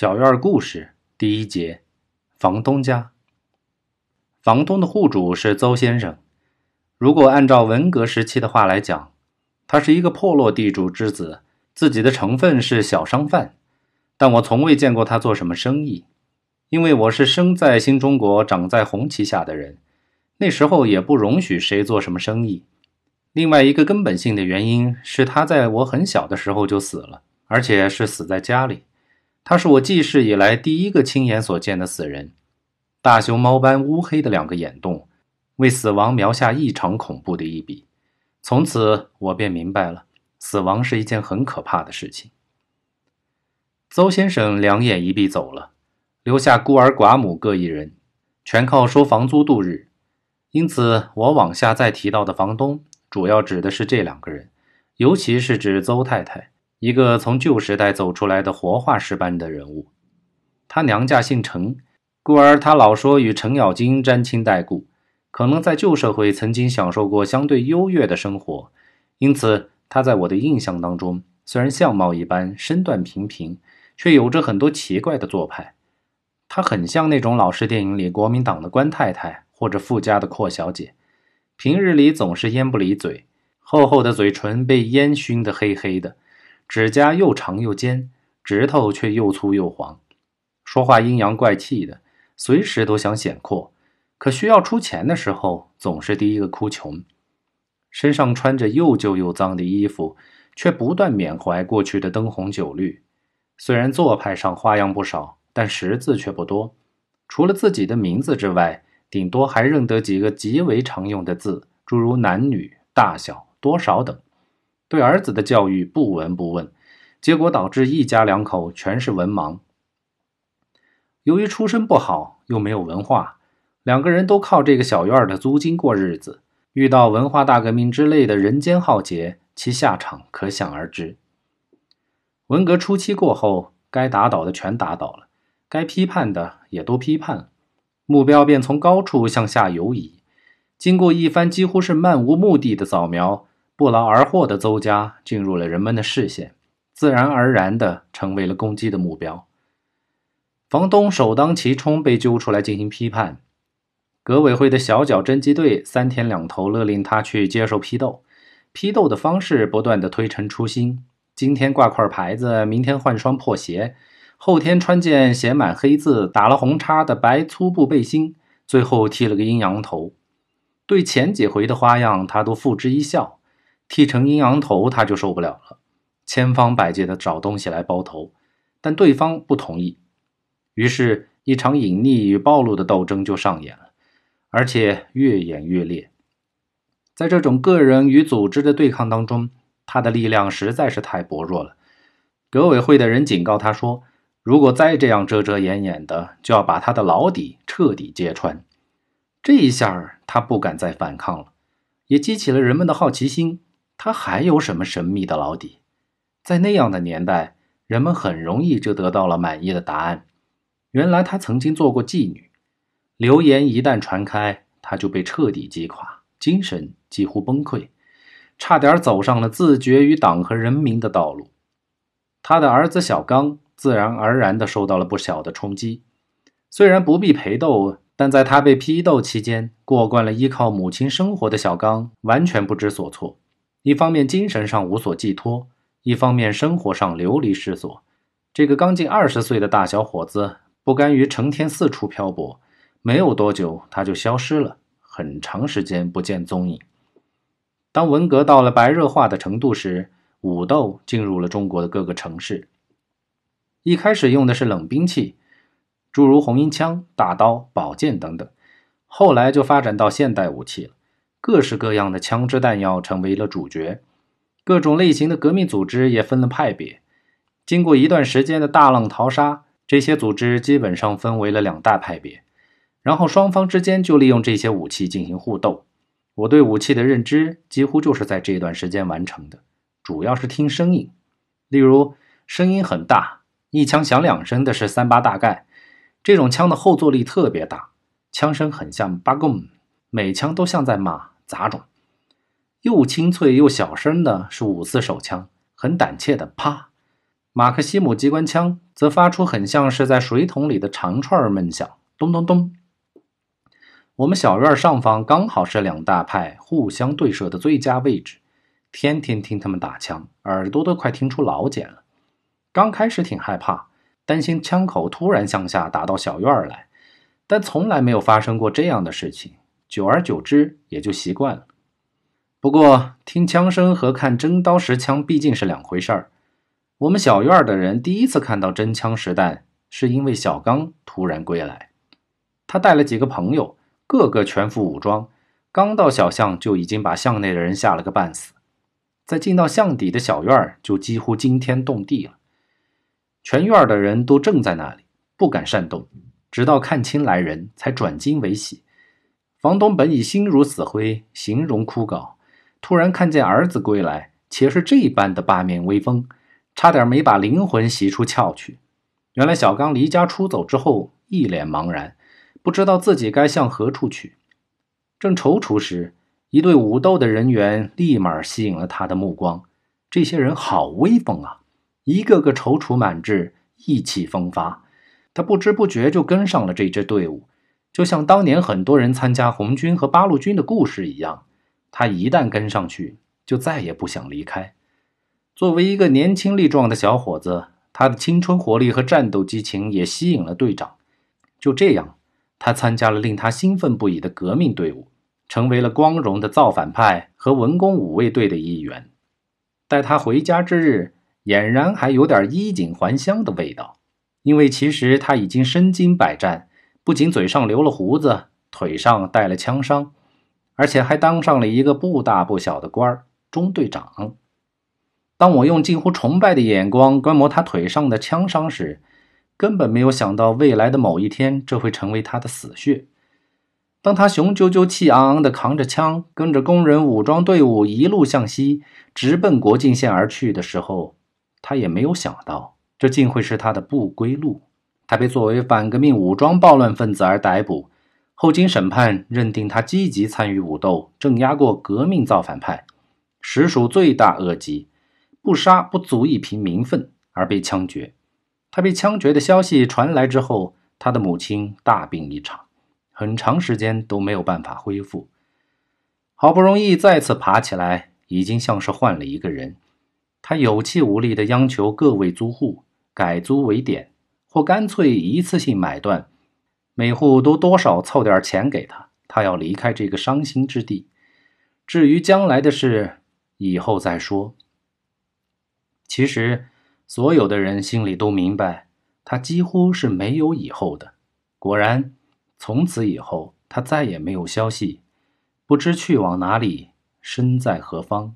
小院故事第一节：房东家。房东的户主是邹先生。如果按照文革时期的话来讲，他是一个破落地主之子，自己的成分是小商贩。但我从未见过他做什么生意，因为我是生在新中国、长在红旗下的人，那时候也不容许谁做什么生意。另外一个根本性的原因是他在我很小的时候就死了，而且是死在家里。他是我记事以来第一个亲眼所见的死人，大熊猫般乌黑的两个眼洞，为死亡描下异常恐怖的一笔。从此我便明白了，死亡是一件很可怕的事情。邹先生两眼一闭走了，留下孤儿寡母各一人，全靠收房租度日。因此，我往下再提到的房东，主要指的是这两个人，尤其是指邹太太。一个从旧时代走出来的活化石般的人物，他娘家姓程，故而他老说与程咬金沾亲带故，可能在旧社会曾经享受过相对优越的生活，因此他在我的印象当中，虽然相貌一般，身段平平，却有着很多奇怪的做派。他很像那种老式电影里国民党的官太太或者富家的阔小姐，平日里总是烟不离嘴，厚厚的嘴唇被烟熏得黑黑的。指甲又长又尖，指头却又粗又黄，说话阴阳怪气的，随时都想显阔，可需要出钱的时候，总是第一个哭穷。身上穿着又旧又脏的衣服，却不断缅怀过去的灯红酒绿。虽然做派上花样不少，但识字却不多，除了自己的名字之外，顶多还认得几个极为常用的字，诸如男女、大小、多少等。对儿子的教育不闻不问，结果导致一家两口全是文盲。由于出身不好，又没有文化，两个人都靠这个小院的租金过日子。遇到文化大革命之类的人间浩劫，其下场可想而知。文革初期过后，该打倒的全打倒了，该批判的也都批判了，目标便从高处向下游移。经过一番几乎是漫无目的的扫描。不劳而获的邹家进入了人们的视线，自然而然地成为了攻击的目标。房东首当其冲被揪出来进行批判，革委会的小脚侦缉队三天两头勒令他去接受批斗，批斗的方式不断地推陈出新：今天挂块牌子，明天换双破鞋，后天穿件写满黑字、打了红叉的白粗布背心，最后剃了个阴阳头。对前几回的花样，他都付之一笑。剃成阴阳头，他就受不了了，千方百计的找东西来包头，但对方不同意，于是，一场隐匿与暴露的斗争就上演了，而且越演越烈。在这种个人与组织的对抗当中，他的力量实在是太薄弱了。革委会的人警告他说：“如果再这样遮遮掩掩的，就要把他的牢底彻底揭穿。”这一下，他不敢再反抗了，也激起了人们的好奇心。他还有什么神秘的老底？在那样的年代，人们很容易就得到了满意的答案。原来他曾经做过妓女。流言一旦传开，他就被彻底击垮，精神几乎崩溃，差点走上了自绝于党和人民的道路。他的儿子小刚自然而然地受到了不小的冲击。虽然不必陪斗，但在他被批斗期间，过惯了依靠母亲生活的小刚完全不知所措。一方面精神上无所寄托，一方面生活上流离失所。这个刚近二十岁的大小伙子不甘于成天四处漂泊，没有多久他就消失了，很长时间不见踪影。当文革到了白热化的程度时，武斗进入了中国的各个城市。一开始用的是冷兵器，诸如红缨枪、大刀、宝剑等等，后来就发展到现代武器了。各式各样的枪支弹药成为了主角，各种类型的革命组织也分了派别。经过一段时间的大浪淘沙，这些组织基本上分为了两大派别，然后双方之间就利用这些武器进行互斗。我对武器的认知几乎就是在这段时间完成的，主要是听声音，例如声音很大，一枪响两声的是三八大盖，这种枪的后坐力特别大，枪声很像八贡。每枪都像在骂杂种，又清脆又小声的是五四手枪，很胆怯的啪。马克西姆机关枪则发出很像是在水桶里的长串闷响，咚咚咚。我们小院上方刚好是两大派互相对射的最佳位置，天天听他们打枪，耳朵都快听出老茧了。刚开始挺害怕，担心枪口突然向下打到小院来，但从来没有发生过这样的事情。久而久之，也就习惯了。不过，听枪声和看真刀实枪毕竟是两回事儿。我们小院的人第一次看到真枪实弹，是因为小刚突然归来。他带了几个朋友，个个全副武装，刚到小巷就已经把巷内的人吓了个半死。在进到巷底的小院，就几乎惊天动地了。全院的人都怔在那里，不敢擅动，直到看清来人，才转惊为喜。房东本已心如死灰，形容枯槁。突然看见儿子归来，且是这般的八面威风，差点没把灵魂吸出窍去。原来小刚离家出走之后，一脸茫然，不知道自己该向何处去。正踌躇时，一队武斗的人员立马吸引了他的目光。这些人好威风啊，一个个踌躇满志，意气风发。他不知不觉就跟上了这支队伍，就像当年很多人参加红军和八路军的故事一样。他一旦跟上去，就再也不想离开。作为一个年轻力壮的小伙子，他的青春活力和战斗激情也吸引了队长。就这样，他参加了令他兴奋不已的革命队伍，成为了光荣的造反派和文工武卫队的一员。待他回家之日，俨然还有点衣锦还乡的味道，因为其实他已经身经百战，不仅嘴上留了胡子，腿上带了枪伤。而且还当上了一个不大不小的官儿，中队长。当我用近乎崇拜的眼光观摩他腿上的枪伤时，根本没有想到未来的某一天，这会成为他的死穴。当他雄赳赳、气昂昂地扛着枪，跟着工人武装队伍一路向西，直奔国境线而去的时候，他也没有想到，这竟会是他的不归路。他被作为反革命武装暴乱分子而逮捕。后经审判，认定他积极参与武斗，镇压过革命造反派，实属罪大恶极，不杀不足以平民愤，而被枪决。他被枪决的消息传来之后，他的母亲大病一场，很长时间都没有办法恢复。好不容易再次爬起来，已经像是换了一个人。他有气无力地央求各位租户改租为典，或干脆一次性买断。每户都多少凑点钱给他，他要离开这个伤心之地。至于将来的事，以后再说。其实，所有的人心里都明白，他几乎是没有以后的。果然，从此以后，他再也没有消息，不知去往哪里，身在何方。